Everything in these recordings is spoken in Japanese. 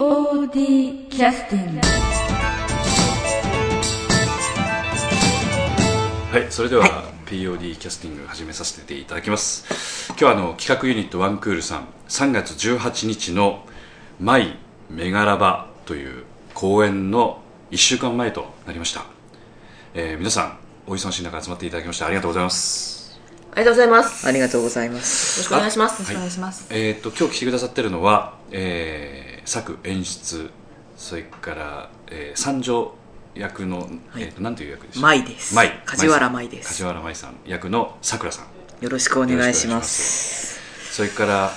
POD キャスティングはい、それでは、POD キャスティング始めさせていただきます今日はあの企画ユニットワンクールさん3月18日の「マイメガラバ」という公演の1週間前となりました、えー皆さんお忙しい中集まっていただきましてありがとうございますありがとうございます。ありがとうございます。よろしくお願いします。はいお願いします。えーっと今日来てくださってるのは、えー作演出それから、えー三条役の、えーっとなんていう役でした？舞です。舞。梶原舞です。梶原舞さん役のさくらさんよろしくお願いします。それから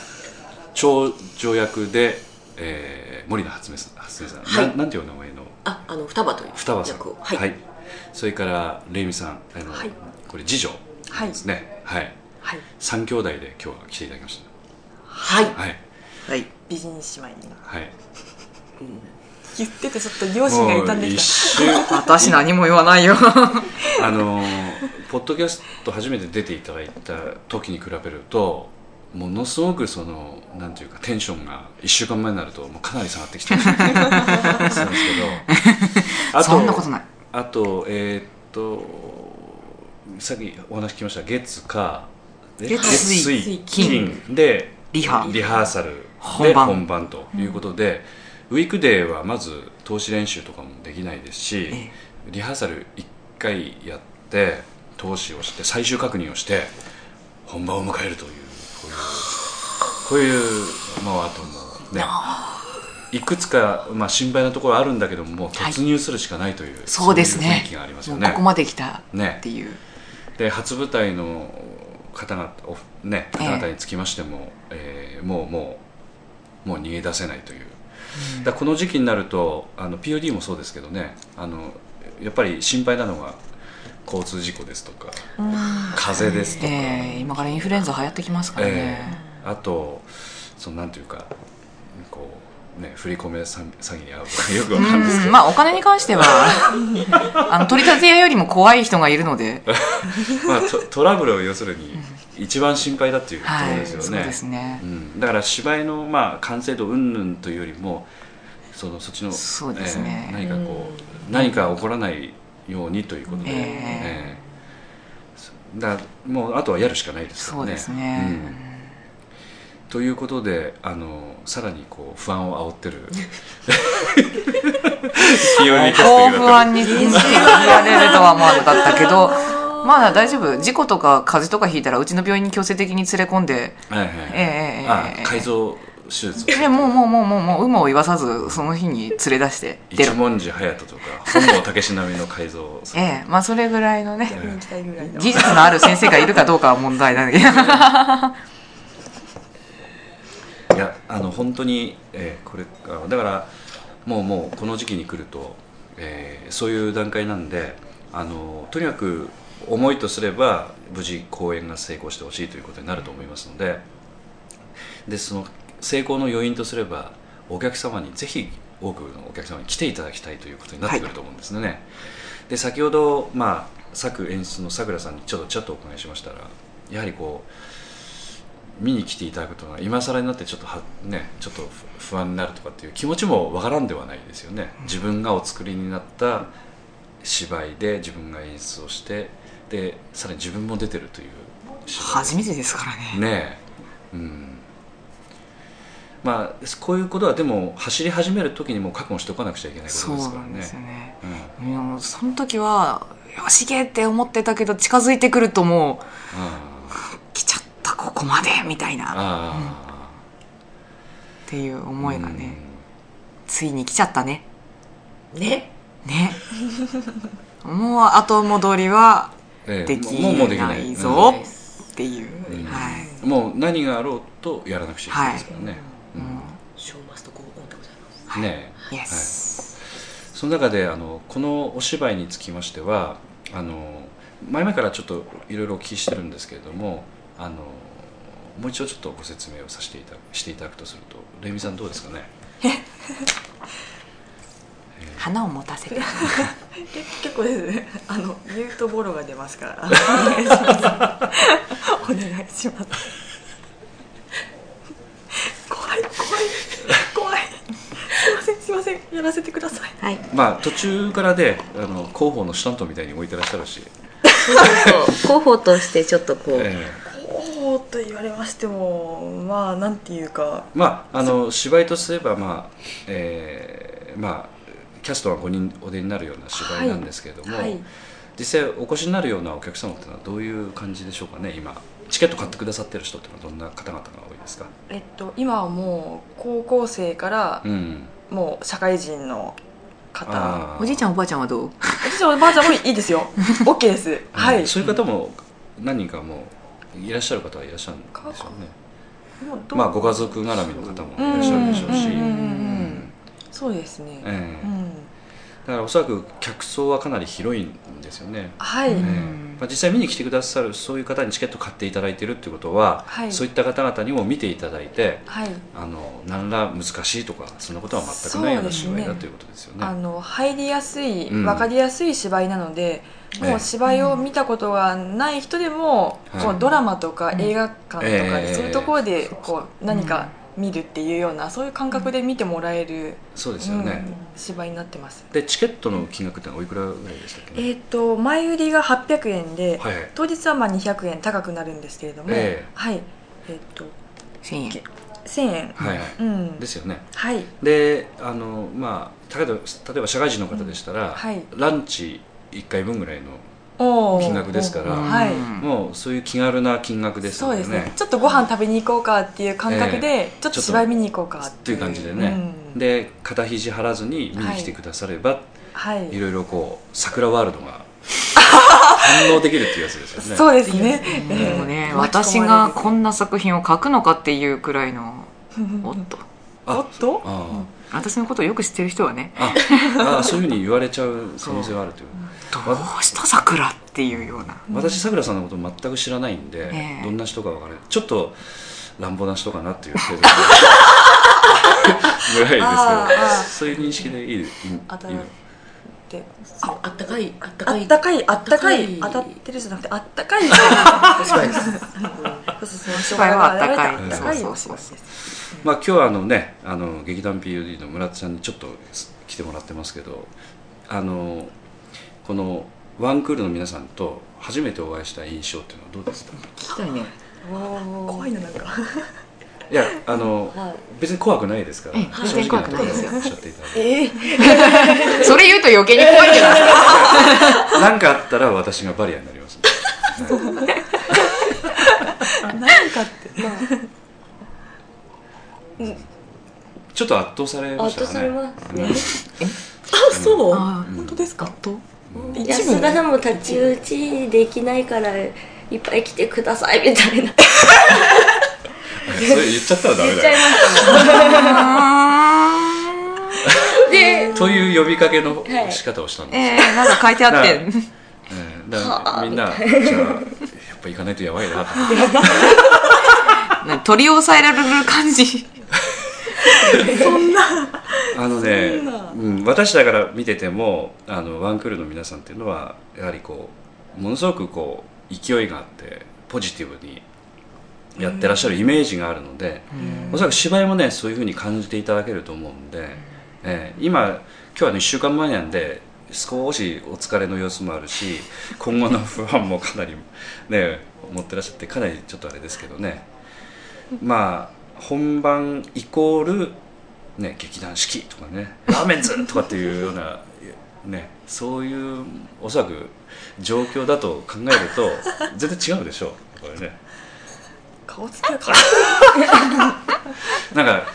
長女役で、えー森野初音さん。初音さん、はい。ななんていうお名前の？あ、あの双葉という双葉さん。役を。はい。それからレイミさん。あの、はい。これ次女はいですね。はい、はい。三兄弟で今日は来ていただきましはい。たはいはい。美人姉妹に。はい。言っててちょっと両親が痛んでき一た瞬私何も言わないよ。あのーポッドキャスト初めて出ていただいた時に比べるとものすごくそのなんていうかテンションが1週間前になるともうかなり下がってきてる。そうなんですけど。あそんなことない。あとえーっとさっきお話聞きました。月火え月水金。でリハ。リハーサルで本番。ということで、ウィークデーはまず投資練習とかもできないですし、えリハーサル1回やって投資をして最終確認をして本番を迎えるというこういうまああともうねいくつか、まあ、心配なところあるんだけども突入するしかないという、そうですい雰囲ね気がありますよね。ここまで来たねっていう。で初舞台の方々おねええ。方々につきましても、えーもうもうもう逃げ出せないという、だからこの時期になるとあの POD もそうですけどねあのやっぱり心配なのが交通事故ですとか風邪ですとか、えー今からインフルエンザ流行ってきますからえね。え。あとそのなんていうかこうね振り込め詐詐欺に遭うとかよくわかるんですけど、うん、まあお金に関してはあの取り立て屋よりも怖い人がいるので、まあ、トトラブルを要するに一番心配だっていうとこはい、ろですよね。そうですねう。ん、だから芝居の、まあ、完成度云々というよりもそのそっちのそうですねえー何かこう、何か起こらないようにということで、えええーだもうあとはやるしかないですからね。そうですね。うんということであのさらにこう不安を煽ってる。気をに高不安に言われるとは思わなかったけど、まあ大丈夫。事故とか風邪とかひいたらうちの病院に強制的に連れ込んで、はいはい、ええええええ。あ改造手術。をでもうもうもうもうもう有無を言わさずその日に連れ出して。一文字隼人とか本郷武史並みの改造 ええまあそれぐらいのね、逆に行きたいぐらいの。技術のある先生がいるかどうかは問題なんだけど。いやあの本当に、えーこれあだからもうもうこの時期に来ると、えーそういう段階なんであのとにかく思いとすれば無事公演が成功してほしいということになると思いますのででその成功の要因とすればお客様にぜひ多くのお客様に来ていただきたいということになってくると思うんですね、で先ほど、まあ、作演出のさくらさんにちょっとちょっとお伺いしましたらやはりこう見に来ていただくとは今更になってちょっとは、ね、ちょっと不不安になるとかっていう気持ちもわからんではないですよね。自分がお作りになった芝居で自分が演出をしてでさらに自分も出てるという初めてですからね。ねえ。うん。まあこういうことはでも走り始める時にもう覚悟しておかなくちゃいけないこそうとですからね。なんですよね。うん。その時はよし行けって思ってたけど近づいてくるともうあ来ちゃったここまでみたいあなっあていうあ思いがね、ついに来ちゃったね。ね。ね。もう後戻りはうんええ。できなない。いぞっていう、うん。はい、もう何があろうとやらなくちゃいけないですからね、うん。ショーマストゴーオンでございます。ね。えイエス、その中であのこのお芝居につきましてはあの前々からちょっといろいろお聞きしてるんですけれどもあのもう一度ちょっとご説明をさせていたしていただくとするとレミさんどうですかね？花を持たせて。結構ですね。あの言うとボロが出ますから。お願いします。お願いします怖い怖い怖いません。やらせてください。はい。まあ途中からであの広報のシュタントみたいに置いてらっしゃるし、そうそうそう。候補としてちょっとこう、えおおと言われましてもまあなんていうか。えまああの芝居とすればまあ、ええまあキャストが5人お出になるような芝居なんですけれども、はい。実際お越しになるようなお客様っていうのはどういう感じでしょうかね今。チケット買ってくださってる人っていうのはどんな方々が多いですか？えっと今はもう高校生からうん。もう社会人の方。おじいちゃんおばあちゃんはどう？私はおばあちゃんもいいですよ。OK です。はい。そういう方も何人かもういらっしゃる方はいらっしゃるんでしょうね。まあご家族絡みの方もいらっしゃるでしょうし。うん。うんうんうんうんそうですね、ええ。うん。だからおそらく客層はかなり広いんですよね、はい、ええ。んまあ、実際見に来てくださるそういう方にチケット買っていただいてるっていうことは、はい。そういった方々にも見ていただいてはい。あの何ら難しいとかそんなことは全くないような芝居だということですよね。あの入りやすい、うん。分かりやすい芝居なので、ええもう芝居を見たことがない人でも、はい。こうドラマとか映画館とかで、ええ。そういうところでこう何か見るっていうようなそういう感覚で見てもらえる、そうですよね、うん芝居になってます。でチケットの金額ってのはおいくらぐらいでしたっけ、えっ、と前売りが800円で、当日はまあ200円高くなるんですけれども、ええ。はい。えっ、と1000円。1000円、はいはい。うん。ですよね。はい。であのまあ例えば例えば社会人の方でしたら、はい。ランチ1回分ぐらいの金額ですからおーはい、もうそういう気軽な金額ですそうですのでね。ねちょっとご飯食べに行こうかっていう感覚で、ええ。ちょっと芝居見に行こうかっていう。感じでね、うん。で肩肘張らずに見に来てくだされば、はい。い、ろいろこう桜ワールドが 反応できるっていうやつですよね。そうですね、でもね、ええ。私がこんな作品を書くのかっていうくらいの おっと。あおっと？あ私のことをよく知ってる人はね。あああそういうふうに言われちゃう可能性はあるという どうした桜っていうような。私さくらさんのこと全く知らないんで、ええ。どんな人か分からない。ちょっと乱暴な人かなっていう程度 ぐらいですけどそういう認識でいいでああったかいあったあかいあったかいあったかい。当たってるじゃなくてあったかい。はあったかいあったかい。そうそうそうですまあ今日はあのねあの劇団 POD の村田さんにちょっと来てもらってますけどあのこのワンクールの皆さんと初めてお会いした印象っていうのはどうですか？聞きたいね。怖いななんか。いやあの、はい。別に怖くないですから正直なところをおっしゃっていただいて。ええ。それ言うと余計に怖い んじゃないですか何かあったら私がバリアになります、何かって。ちょっと圧倒されま圧したね。倒されますね。あそう？あうん。本当ですか？といや菅さんも太刀打ちできないからいっぱい来てくださいみたいな。それ言っちゃったらダメだよ。でという呼びかけの仕方をしたんです、えー、なんか書いてあって。ええだからみんなじゃあやっぱ行かないとやばいなと。な取り押さえられる感じ あのねそんな、うん、私だから見ててもあのワンクールの皆さんっていうのはやはりこうものすごくこう勢いがあってポジティブにやってらっしゃるイメージがあるので、おそらく芝居もねそういうふうに感じていただけると思うんで、えー今今日はね1週間前なんで少しお疲れの様子もあるし今後の不安もかなりね持ってらっしゃってかなりちょっとあれですけどね。まあ本番イコール、ね、劇団四季とかねラーメンズとかっていうような、ね、そういうおそらく状況だと考えると全然違うでしょうこれね。顔つきが顔なんか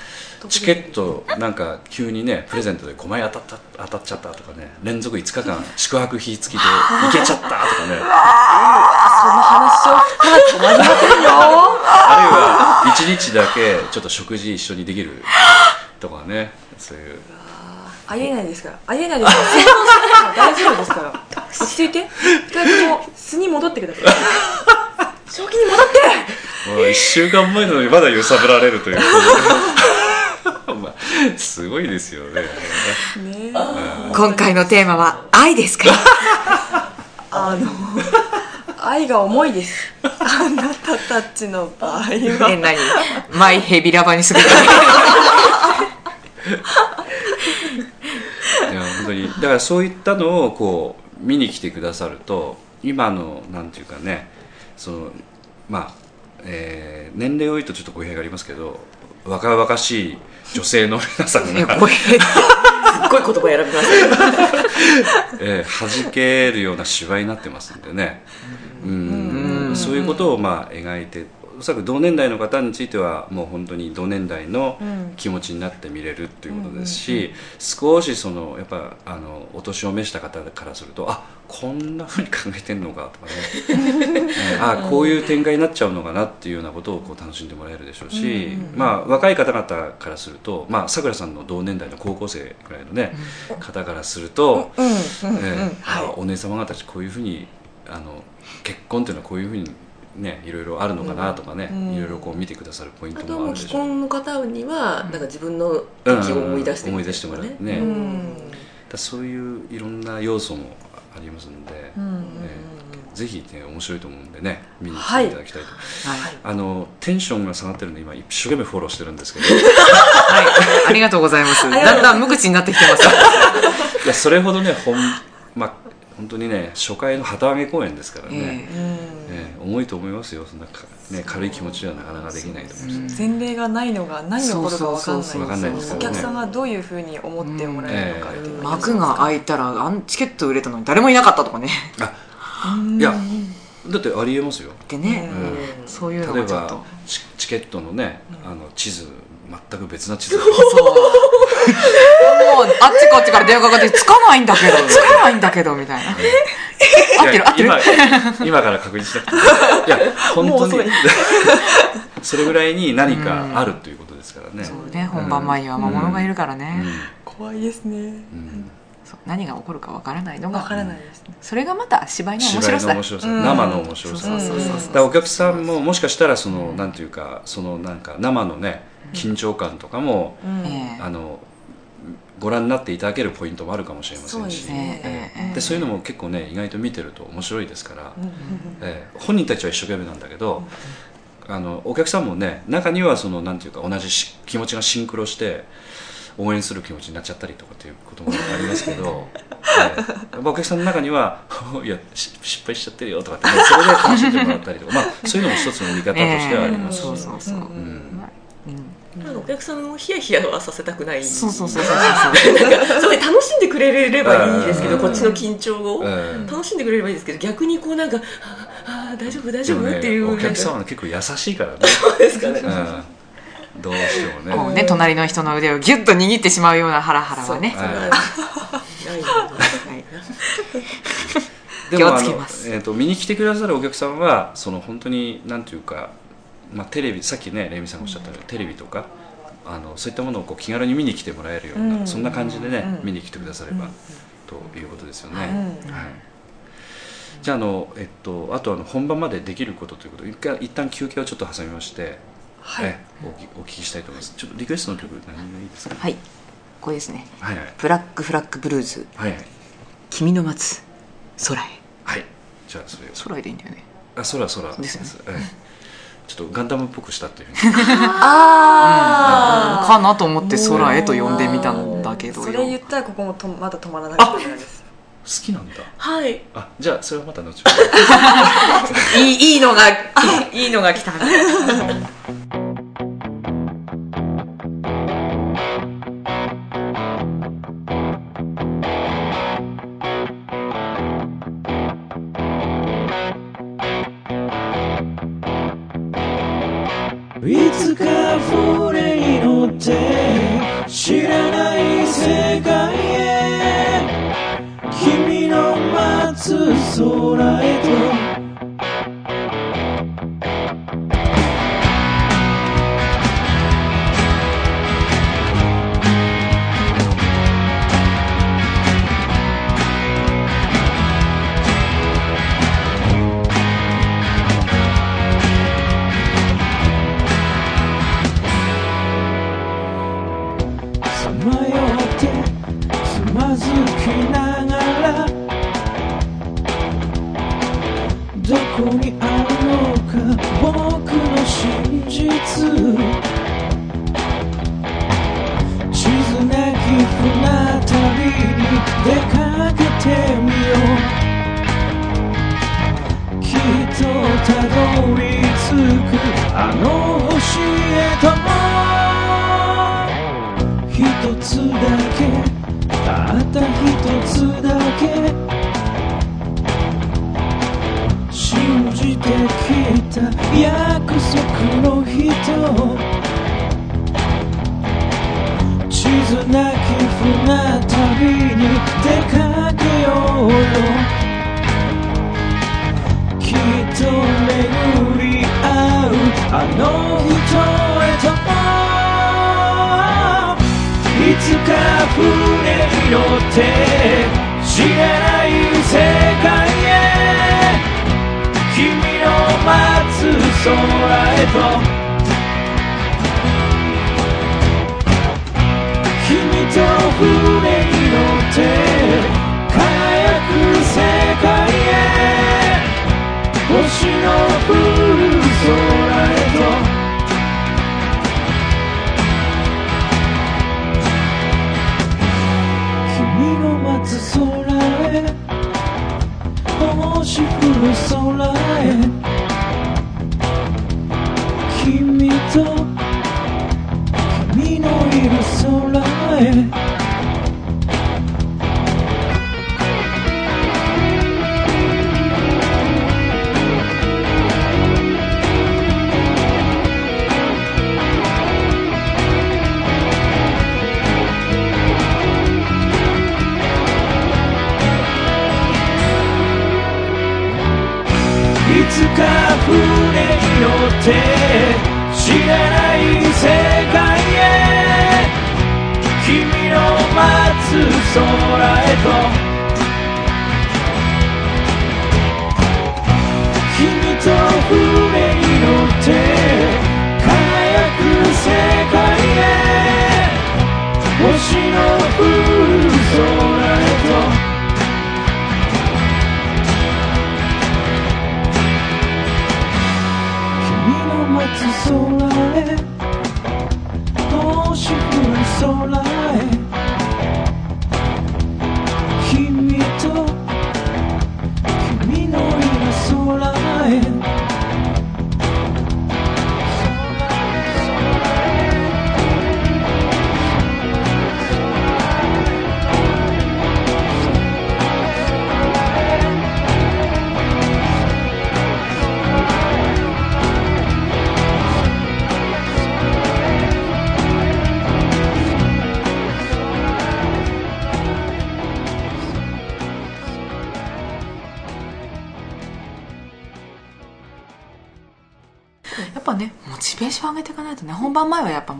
チケットなんか急にねプレゼントで5枚当たった当たっちゃったとかね連続5日間宿泊費付きで行けちゃったとかね。その話をしたら止まりませんよ。あるいは1日だけちょっと食事一緒にできるとかねそういう。ありえないですから。ありえないですから。想像しないから大丈夫ですから。落ち着いて。二人とも素に戻ってください。正気に戻って。もう1週間前なのにまだ揺さぶられるという。まあ すごいですよね。ね今回のテーマは愛ですか？あの愛が重いです。あなたたちの場合えは何？マイヘビラバにする 当に。だからそういったのをこう見に来てくださると今のなんていうかねそのまあ、えー年齢を言うとちょっと語弊がありますけど若々しい女性の皆さんが、すっごい言葉選びましたねえー弾けるような芝居になってますんでね。うん。そういうことをまあ描いておそらく同年代の方についてはもう本当に同年代の気持ちになって見れるっていうことですし、少しそのやっぱあのお年を召した方からするとあこんなふうに考えてんのかとかね、え ーあこういう展開になっちゃうのかなっていうようなことをこう楽しんでもらえるでしょうし、まあ、若い方々からするとまあさくらさんの同年代の高校生ぐらいのね、方からすると、えお姉様方たちこういうふうにあの結婚っていうのはこういうふうにねいろいろあるのかなとかね、いろいろこう見てくださるポイントあとはもう。既もあるでしょう。婚の方にはなんか自分の時を思い出して思い出してもらうね。うん。だそういういろんな要素もありますので、えーぜひね面白いと思うんでね見に来ていただきたいと、はい、あのテンションが下がってるんで今一生懸命フォローしてるんですけど。はい、ありがとうございます。だんだん無口になってきてます。いやそれほどねほんまあ本当にね初回の旗揚げ公演ですからね、ええー重いと思いますよ。そんなか、ね、軽い気持ちではなかなかできないと思います、前例がないのが何が起こるか分かんないそですからね。お客さんがどういうふうに思ってもらえるのかっていうのが幕が開いたらあんチケット売れたのに誰もいなかったとかね。いやだってありえますよ。でね、うん。そういうの例えがちょっと。ばチチケットのね、あの地図全く別な地図。そうもうあっちこっちから電話かかってつかないんだけどつかないんだけどみたいな。合ってる合ってる。今今から確認しなくていや 本当に。それぐらいに何かあるということですからね、そうね本番前には魔物がいるからね、怖いですね。何が起こるかわからないのが分からないですね。それがまた芝居の面芝白さ。だ居の面白さ、うん。生の面白さ、だからお客さんももしかしたらそのなんていうかそのなんか生のね緊張感とかも、ええあのご覧になっていただけるポイントもあるかもしれませんし。そうでそういうのも結構ね意外と見てると面白いですから、ええ。本人たちは一生懸命なんだけど、あのお客さんもね中にはそのなんていうか同じし気持ちがシンクロして応援する気持ちになっちゃったりとかっていうこともありますけど、ええ。やっぱお客さんの中には「いやし失敗しちゃってるよ」とかって、ね、それで楽しんでもらったりとか、まあ、そういうのも一つの見方としてはありますし、そうそうそう、うん。うんなんかお客さんをヒヤヒヤはさせたくない。そうそうそうそうそうなんかすごい楽しんでくれればいいですけどうん。こっちの緊張を。ええ楽しんでくれればいいですけど逆にこうなんか「ああ大丈夫大丈夫」ねっていう。お客さんなんかは結構優しいからね、そうですかね。うん、どうしてもね。こうね隣の人の腕をギュッと握ってしまうようなハラハラはね。気をつけます、えー、と見に来てくださるお客さんはその本当になんていうか、まあ、テレビさっきねレイミさんがおっしゃったようにテレビとかあのそういったものをこう気軽に見に来てもらえるような、うん。そんな感じでね、うん。見に来てくだされば、ということですよね、うんはい、じゃああの、えっと、あとあの本番までできることということで一回一旦休憩をちょっと挟みまして、はい。えおきお聞きしたいと思います。ちょっとリクエストの曲何がいいですか？はい。これですね。はいはい。ブラックフラッグブルーズ。はいはい。君の待つ空へ。はい。じゃあそれを。空へでいいんだよね。あ空空。ですよね。ええちょっとガンダムっぽくしたという。ふうにあかなと思って空へと呼んでみたんだけどそれ言ったらここもとまだ止まらなかったです好きなんだ。はい。あじゃあそれはまた後ほど いいいいのがいいいいのが来た つあの星へとも一つだけたった一つだけ信じてきた約束の人地図なき船旅に出かけようよ。きっと巡りあの人へといつか船に乗って知らない世界へ君の待つ空へと君と船に乗って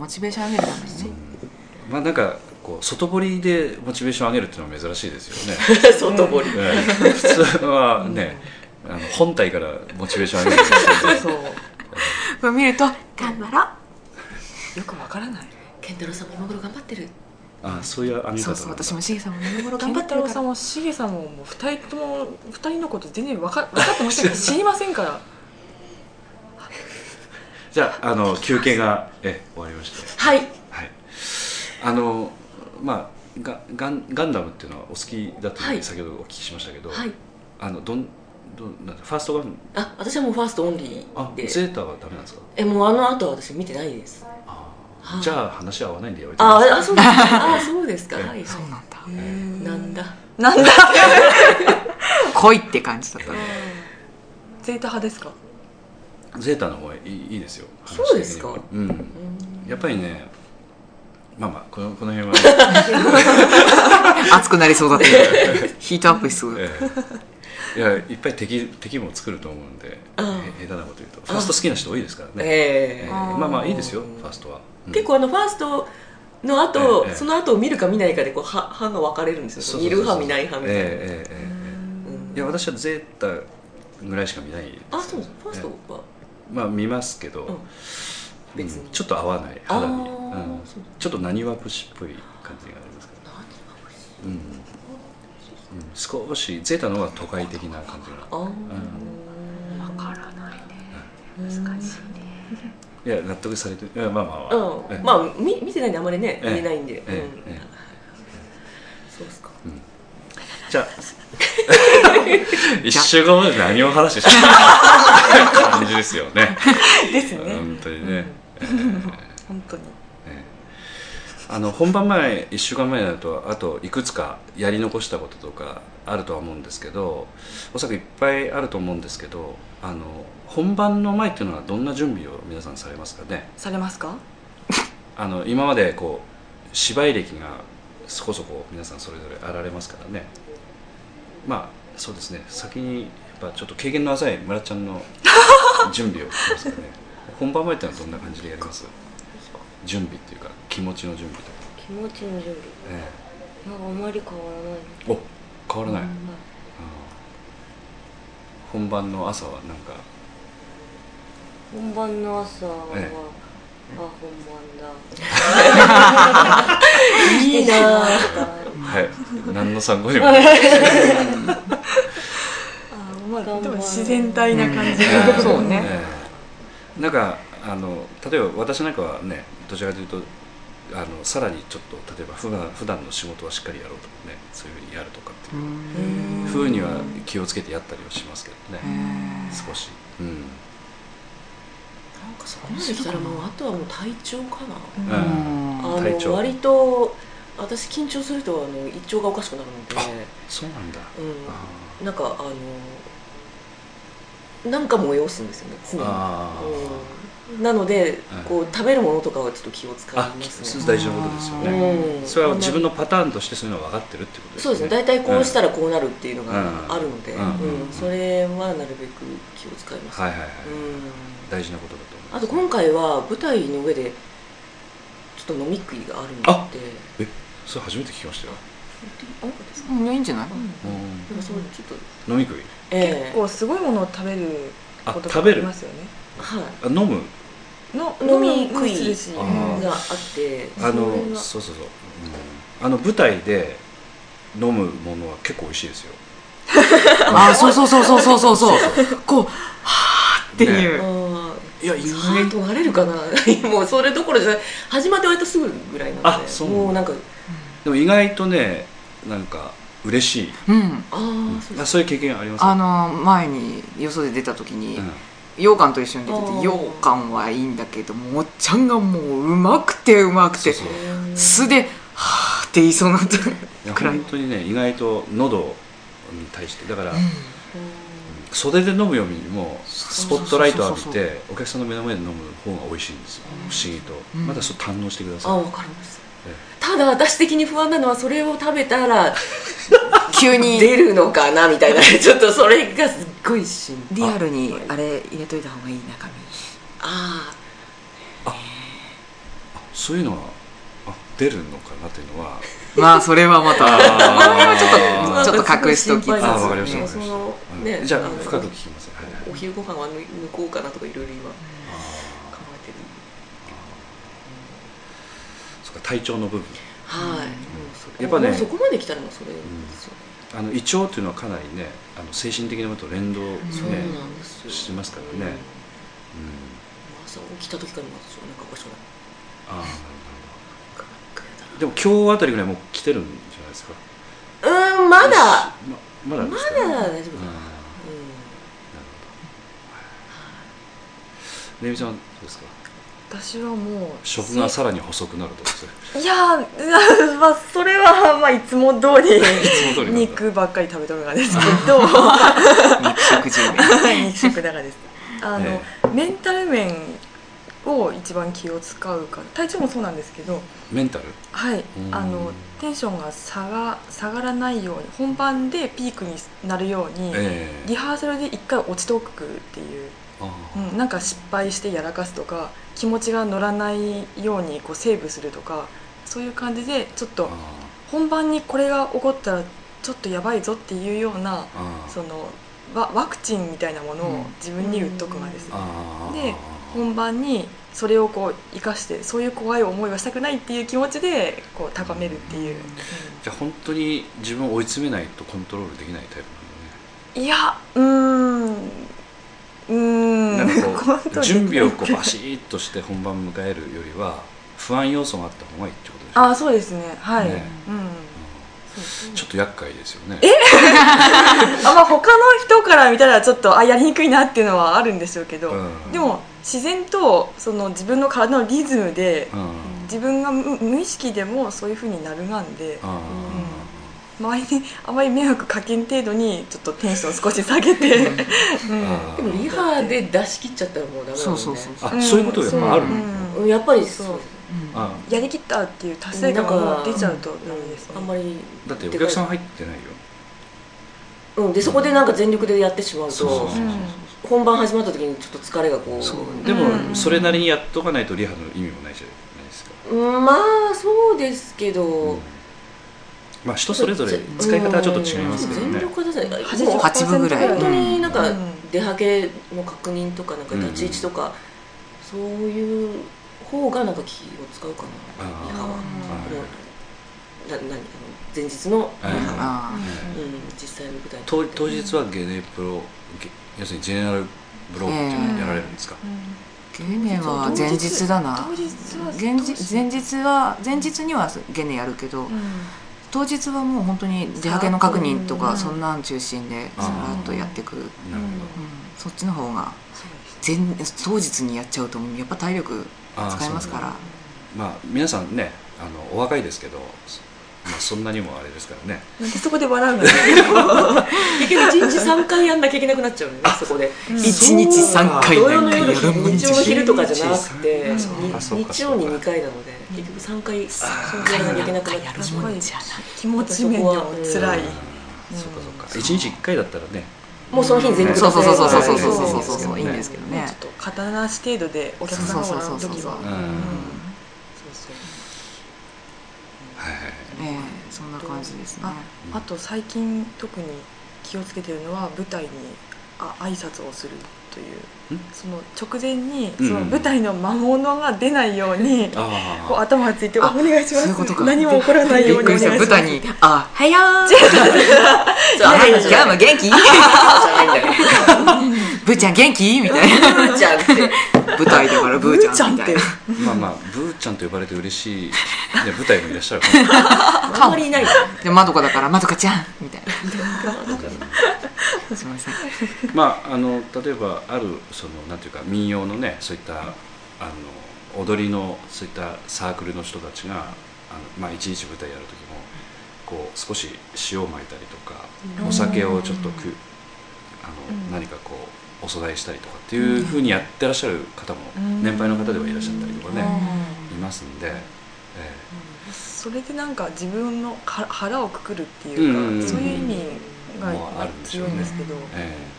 チベーション上げるためにね。まあなんかこう外堀でモチベーション上げるっていうのは珍しいですよね。外堀。ええ普通はねあの本体からモチベーション上げるそう。これ見ると頑張ろう。よくわからない。健太郎さんも今頃頑張ってる。あそういう編みそう方そう私もしげさんも今頃健頑張ってるから。さんもしげさんももう二人とも二人のこと全然分か分かってませんから知りませんからじゃああの休憩がえ終わりました。はい。はい。あのまあガガンガンダムっていうのはお好きだというふうはい。に先ほどお聞きしましたけど、はい。あのどんどんなんてファーストガンあ私はもうファーストオンリあーで。ゼータはダメなんですか？えもうあの後は私見てないです。じゃあ話合わないんでやめてくあださいあそうですかあそうですか。はいそうなんだ。なんだ。なんだ。恋って感じだったね。ゼータ派ですか？ゼータの方がいいいいですよ。そうですか？うん。やっぱりねまあまあこのこの辺は、熱くなりそうだって ヒートアップしそうええ。いやいっぱい敵敵も作ると思うんで、あえ下手なこと言うと。ファースト好きな人多いですからね、ええ。ええまあまあいいですよファーストは、うん。結構あのファーストの後、ええ。その後を見るか見ないかでこうは派が分かれるんですよ。そうそうそう見る派見ない派みたいな、えええええうん。えいや私はゼータぐらいしか見ないですあそう。ですファーストは、まあ見ますけど、うん。別にうんちょっと合わない肌に、ちょっとなにわ節っぽい感じがありますけど、うんうん、少しゼータの方が都会的な感じが。あー。わからないね。難しいいや納得されていやまあまあ見見てないんであまりねええ。見えないんで、ええ。うんじゃあ。一週間まで何を話してた感じですよね。ですね。本当にね、本当に。あの本番前1週間前になるとあといくつかやり残したこととかあるとは思うんですけどおそらくいっぱいあると思うんですけどあの本番の前っていうのはどんな準備を皆さんされますかね？されますか？あの今までこう芝居歴がそこそこ皆さんそれぞれあられますからねまあそうですね。先にやっぱちょっと経験の浅い村ちゃんの 準備を聞きますかね。本番前ってのはどんな感じでやります？準備っていうか気持ちの準備とか、気持ちの準備。えなんかあまり変わらない。えお変わらない、うん。本番の朝はなんか？本番の朝は、ええ。あ本番だ。いいなぁ はい。何の参考にも。まあでも自然体な感じええがそうね。ええなんかあの例えば私なんかはねどちらかというとあのさらにちょっと例えば普段普段の仕事はしっかりやろうとかねそういうふうにやるとかっていう。ふうには気をつけてやったりはしますけどね。少し、うん、なんかそこまで来たらもうあとはもう体調かな、うん。あ体調。の割と私緊張するとあの胃腸がおかしくなるので、そうなんだ。うん、なんかあのなんか催すんですよね常に。あうん、なのでうんこう食べるものとかはちょっと気を使いあますね。大事なことですよね、うん。それは自分のパターンとしてそういうのは分かってるってことですそうですね。大体こうしたらこうなるっていうのがうん。あるので、うん。うん。それはなるべく気を使います、はいはいはい、うん。大事なことだと思います。あと今回は舞台の上でちょっと飲み食いがあるのあでえそれ初めて聞きましたよ、あですか。うんいやいいんじゃない？うん。なん。かそうちょっと飲み食い？ええ。結構すごいものを食べるあこと食べる？ありますよね。はい。あ飲む？の飲み食いもするしあー。があって。あのそれがそうそうそう、うん、あの舞台で飲むものは結構美味しいですよ。あ。そうそうそうそうそうそう。そうこうはーっていう、あいや意ー外と。なれるかな？もうそれどころじゃない。始まって割とすぐぐらいなので。あそうもうなんかでも意外とねなんか嬉しい。うん。ああそういう経験ありますあの前によそで出た時に、うん。羊羹と一緒に出てて羊羹はいいんだけどもっちゃんがもううまくてうまくてそうそう素ではーって言いそうになった。くらい。本当にね意外と喉に対して。だから、袖で飲むよりもスポットライト浴びてお客さんの目の前で飲む方が美味しいんですよ。不思議と、うん。まだそう堪能してくだあさい。わかります。えただ私的に不安なのはそれを食べたら 急に出るのかなみたいな。ちょっとそれがすっごい心配リアルにあれ入れといた方がいい中身。あそういうのはあ出るのかなっていうのは。まあそれはまたあーあちょっと隠しときあわかりました。ねわかりました。そのうんねじゃあ深く聞きます。ね、はいはいお昼ご飯は抜こうかなとかいろいろ今考あえてるーそっか体調の部分。はい、やっぱねもうそこまで来たらもうそれですよね、あの胃腸っていうのはかなりねあの精神的なものと連動、ねそうなんですよ。しますからね、うん。朝起きた時からまずなんかおかしくなるああなるほど。でも今日あたりぐらいもう来てるんじゃないですか？うーんまだ。ままだまだ大丈夫かな、うん。なるほど。ねみちゃんはどうですか？私はもう食がさらに細くなるとですねいやー まあそれはまあいつも通り。肉ばっかり食べとるがですけど。肉食十名 肉食だからです。あの、えメンタル面を一番気を使うから体調もそうなんですけど。メンタル？はい。うん。あのテンションが下が下がらないように本番でピークになるように、ええ。リハーサルで一回落ちておくっていう、あ。うん、なんか失敗してやらかすとか気持ちが乗らないようにこうセーブするとかそういう感じでちょっと本番にこれが起こったらちょっとやばいぞっていうようなそのワワクチンみたいなものを自分に打っとくがですね、で本番にそれをこう生かしてそういう怖い思いはしたくないっていう気持ちでこう高めるっていう、じゃあ本当に自分を追い詰めないとコントロールできないタイプいやうーんうーん。なんか本こう準備をこうバシッとして本番迎えるよりは不安要素があった方がいいってことでしょ？あそうですね。はい、ね。うん。そちょっと厄介ですよね。あまあ他の人から見たらちょっとあやりにくいなっていうのはあるんでしょうけど、うん。でも自然とその自分の体のリズムでうん。自分が無無意識でもそういう風になるがんであ周りに あまり迷惑かけん程度にちょっとテンション少し下げて、うん。でもリハで出し切っちゃったらもうダメだもんね。そうそうそうーあそういうことがやっぱあるの？うんう。んやっぱりそう。そうあやりきったっていう達成感が出ちゃうとダメですね。あんまりだってお客さん入ってないよ。うん。でそこでなんか全力でやってしまうと本番始まった時にちょっと疲れがこう。そう。でうん。もそれなりにやっとかないとリハの意味もないじゃないですか。うん。まあそうですけど、まあ人それぞれ使い方はちょっと違いますけどね。全力は出せない80%もう八分ぐらい。本当になんかうん。出はけの確認とかなんか立ち位置とか、そういう方がなんか気を使うかな。リハは。な何あの前日のリハは、あうん、実際の舞台。当当日はゲネプロゲ要するにジェネラルブローっていうのをやられるんですか、ーゲネは前日だな。前日前日は前日にはゲネやるけど、うん当日はもう本当に出はけの確認とうんかそんなん中心であーさらっとやっていく、うん、そっちの方が前当日にやっちゃうとやっぱ体力使いますから。まあ皆さんねあのお若いですけど、まあ、そんなにもあれですからね。なんでそこで笑うの 結局1日3回やんなきゃいけなくなっちゃうのよねそこで。一日三回土曜の夜日曜の昼とかじゃなくて日曜に2回なので結局3回3回やらなきゃいけなくなっちゃう。気持ち面でも辛い、うん。そうかそうか。一日一回だったらね。もうその日に全力そうそうそうそうそうそううそうそうそうそうそういいんですけどねちょっと肩なし程度でお客さんが笑う時はそうそうそうそううんそうそうはいはいええそん。な感じですねああと最近特に気をつけてるのは舞台にあ挨拶をするという。んその直前にうん。その舞台の魔物が出ないように、あこう頭がついて「おあ願いします。何も起こらないようにお願いします」舞台に「あはやー。ん」そうあ今日も元気？ブーちゃん元気？みたいな。ブーちゃんって。舞台だからブーちゃんみたいな。まあまあブーちゃんと呼ばれて嬉しい、ね、舞台もいらっしゃるかもあんまりいない。でまどかだからまどかちゃん。みたいな。すみません。まああの例えばあるそのなんていうか民謡のねそういったあの踊りのそういったサークルの人たちがあの、まあ、一日舞台やる時もこう少し塩をまいたりとか、お酒をちょっとくあの、何かこうお供えしたりとかっていうふうにやってらっしゃる方も、年配の方ではいらっしゃったりとかね、いますんで、えそれでなんか自分のか腹をくくるっていうか、うん。そういう意味がもうあるんでしょうね。強いんですけど、ええ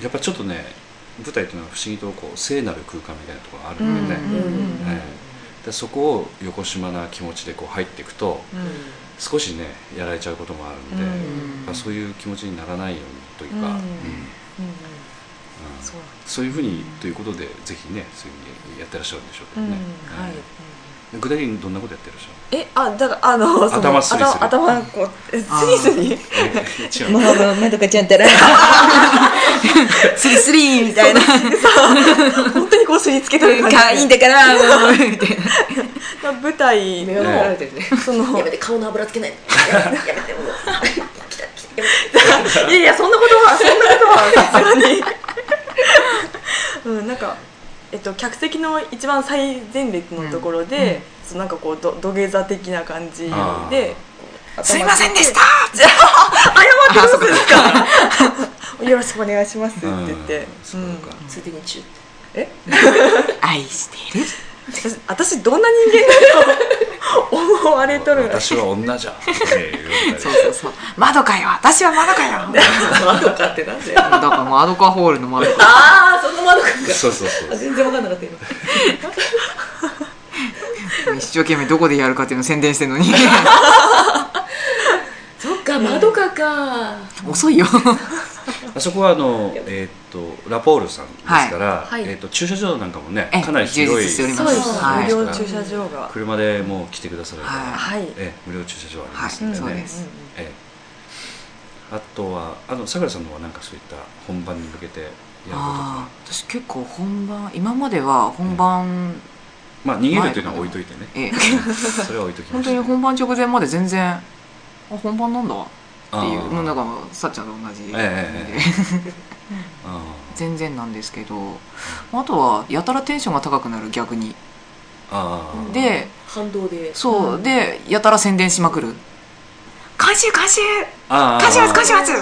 やっぱちょっとね舞台っていうのは不思議とこう聖なる空間みたいなところがあるんでね、でそこを横島な気持ちでこう入っていくと少しねやられちゃうこともあるんで、うん。まあそういう気持ちにならないようにというか、うん。うん。うんそう。いうふうにということでぜひねそういうふうにやってらっしゃるんでしょうけどね、はい。ええ。具体的にどんなことやってらっしゃるえあだからあのその頭スリスリ。頭頭こうえスリスリ？う。まどかちゃんったら スリスリみたいな。本当にこうすりつけとる感じ。かいいんだからもうみたいな。まあ舞台のてるね。そのやめて顔の油つけないやめてやめて。もういやいやそんなことはそんなことはさすがに。うんなんかえっと客席の一番最前列のところで、なんかこうど土下座的な感じで。すいませんでした。謝ってどうするんですか？よろしくお願いしますって言ってうん。そうか。ついでにチューえ？愛してる。私私どんな人間だと思われとるの？私は女じゃ。んそうそうそう。まどかよ。私はまどかよ。まどかってなんだよ。だからまどかホールのまどか。ああそんなまどか。かそうそうそう。あ全然わかんなかったよ一生懸命どこでやるかっていうのを宣伝してるのに。そっかまどかか。遅いよ。あそこはあの、えーっとラポールさんですから、はい。えーっと駐車場なんかもねえかなり広いそうです。す、はい。無料駐車場が。車でもう来てくだされば、ははい。ええ無料駐車場ありはいますんでね、そうです。ええ。あとはあのさくらさんのはなんかそういった本番に向けてやることああ私結構本番今までは本番まあ逃げるというのは置いといてね。ええ。それは置いときま本当に本番直前まで全然あ本番なんだっていうもうなんかさっちゃんと同じ、ええええ あ全然なんですけどあとはやたらテンションが高くなる逆に。ああ。あで反動で。そうでやたら宣伝しまくる。監修監修ああ。感謝ます感謝ます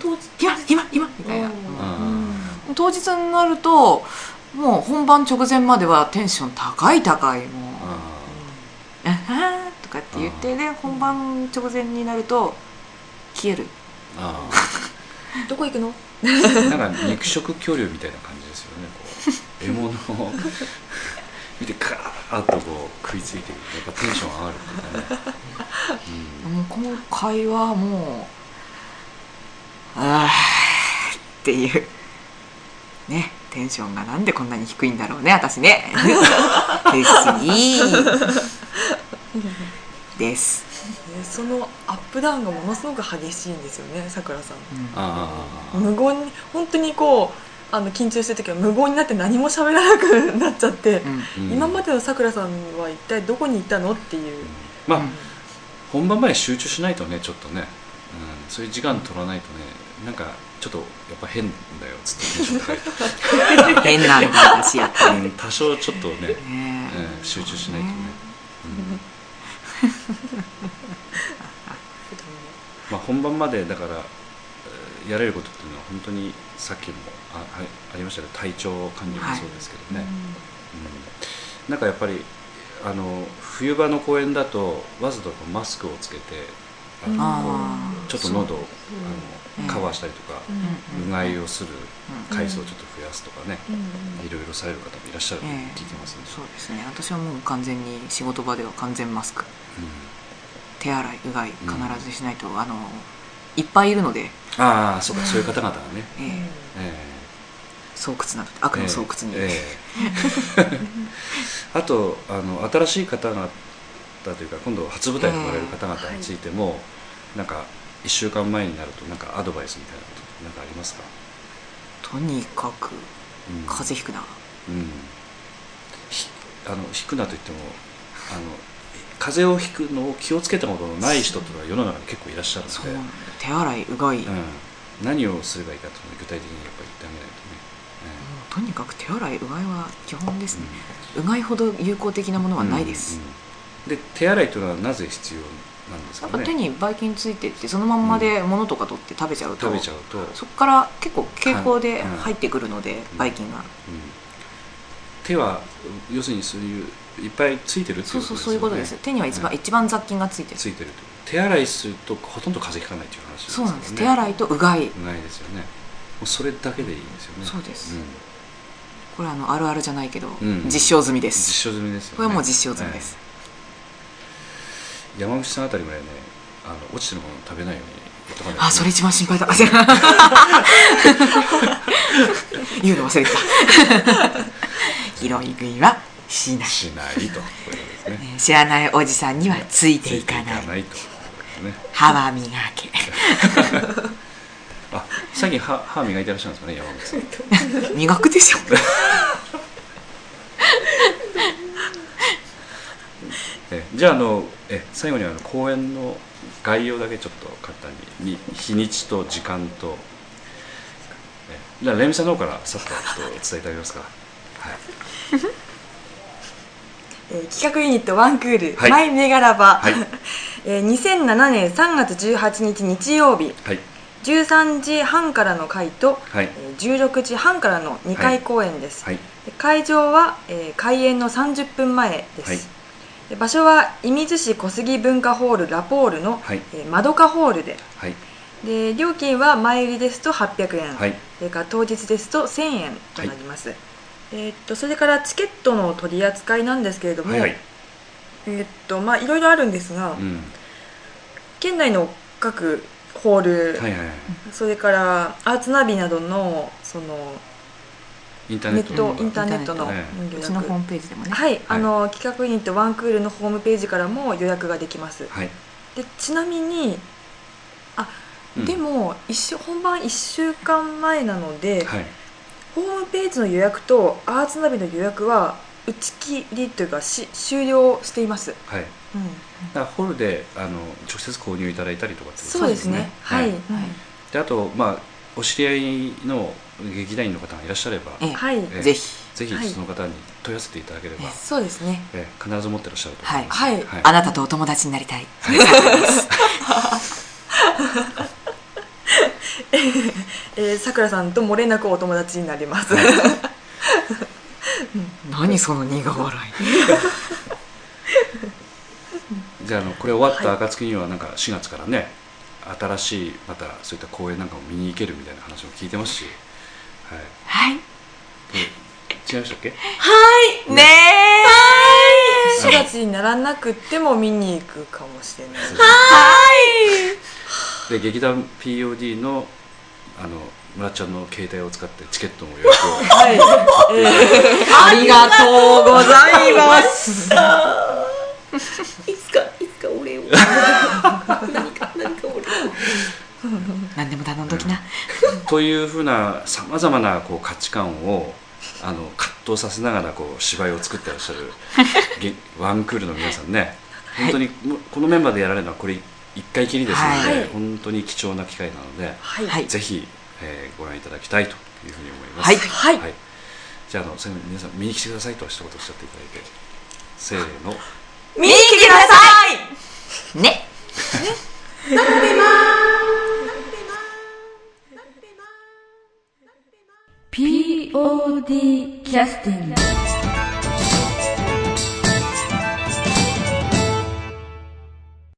当日今今今みたいな。あ当日になるともう本番直前まではテンション高い高いもう。あ「あはー？とかって言ってで本番直前になると消える。あ どこ行くの？あなんか肉食恐竜みたいな感じですよねこう。獲物を見てガーッとこう食いついてるやっぱテンション上がるっていうかね、もう今回はもうあーっていう。ねテンションがなんでこんなに低いんだろうね私ね。ですに。です、ねそのアップダウンがものすごく激しいんですよねさくらさん。うん。無言に本当にこうあの緊張してる時は無言になって何も喋らなくなっちゃって、うん。うん。今までのさくらさんは一体どこに行ったのっていう、まあ、うん。本番前集中しないとねちょっとね、うん、そういう時間取らないとねなんかちょっとやっぱ変だよつってテンション高いと変なんだ私やっぱり。うん。多少ちょっとね、集中しないとね、うん。まあ、本番までだからえーやれることっていうのは本当にさっきもあはいありましたけど体調管理もそうですけどね、うん。なんかやっぱりあの冬場の公演だとわざとマスクをつけてあのちょっと喉をあうんのカバーしたりとか、うがいをするうん。回数をちょっと増やすとかね、うん。いろいろされる方もいらっしゃるとええ。聞いてますね、そうですね。私はもう完全に仕事場では完全マスク。手洗いうがい必ずしないと、あのいっぱいいるので、うんああそうか。そういう方々がね、ええ。え巣窟など悪えの巣窟に、ええ。あとあの新しい方々というか今度初舞台に来られる方々についても、なんか1週間前になるとなんかアドバイスみたいなことなんかありますか、とにかくうん。風邪ひくな、うん、ひあの引くなといってもあの風邪をひくのを気をつけたことのない人っていうのは世の中に結構いらっしゃるので。手洗いうがい、もうん、何をすればいいかっていうのを具体的にやっぱり言ってあげないとね、うとにかく手洗いうがいは基本ですね、うがいほど有効的なものはないです、うんうん。で手洗いというのはなぜ必要？なんですやかね。っぱ手にばい菌ついてってそのまんまで物とか取って食べちゃうと、食べちゃうと、うんそこから結構傾向でうん入ってくるので、ばい菌が、手は要するにそういういっぱいついてるっていうことですよね。そうそうそういうことです。手には一番、うん。一番雑菌がついてる。ついてると。手洗いするとほとんど風邪ひかないっていう話ですよね。そうなんです、手洗いとうがい、うがいですよね。もうそれだけでいいんですよね。そうです。ん。これあのあるあるじゃないけど、ん。実証済みで実す証済みですよね。これはもう実証済みです、ええ山口さんあたりぐらいねあの落ちてるものを食べないようにあそれ一番心配だ。言うの忘れてた。拾い食いはしない。しないとね。知らないおじさんにはついていかない。ついていかないとね。歯は磨け。あ最近歯歯磨いてらっしゃるんですかね山口さん。磨くでしょえじゃああのえ最後にあの公演の概要だけちょっと簡単にに日にちと時間と。えじゃあレミさんの方からさっと伝えてあげますかはい。えー企画ユニットワンクール、はい。マイメガラバ、はい。えー2007年3月18日日曜日はい。13時半からの回と、はい。えー16時半からの2回公演です、はい。で会場は、えー開演の30分前です、はい。で場所は射水市小杉文化ホールラポールの、はい。えーマドカホールで。はい。で料金は前売りですと800円、はい。それから当日ですと1000円となります、えーっとそれからチケットの取り扱いなんですけれども、はいはい。えーっとまあいろいろあるんですが、うん。県内の各ホール、はいはいはい。それからアーツナビなどのそのインターネットインターネットの。うちのホー約ムページでもね。はい、あの企画ユニットワンクールのホームページからも予約ができます。はい。でちなみにあ、うん。でも一週本番1週間前なので、はい。ホームページの予約とアーツナビの予約は打ち切りというかし終了しています、はい。うん、だからホールであの直接購入いただいたりとかってことそうですね。はい、はい。であとまあお知り合いの劇団員の方がいらっしゃればええ。はい、ええ。ぜひ。ぜひはい。その方に問い合わせていただければ、そうですね。ええ必ず持ってらっしゃると思います、はい。はい。あなたとお友達になりたい。えーさくらさんと漏れなくお友達になります、何その苦笑じゃああのこれ終わった暁にはなんか4月からね新しいまたそういった公演なんかも見に行けるみたいな話も聞いてますし、はい、いはいで違いましたっけ？ね4月にならなくっても見に行くかもしれない。で劇団 POD のあの村ちゃんの携帯を使ってチケットも予約を。はい、ありがとうございます。いつかいつか俺を。何か何か俺を何でも頼んどきな。というふうなさまざまなこう価値観をあの葛藤させながらこう芝居を作ってらっしゃる げワンクールの皆さんね。本当にこのメンバーでやられるのはこれ一回きりですので、はい。本当に貴重な機会なので、はい。はい。ぜひ、えーご覧いただきたいというふうに思います。はい。はい。じゃああの最後に皆さん見に来てくださいと一言おっしゃっていただいてせーの。見に来てください。ね POD キャスティング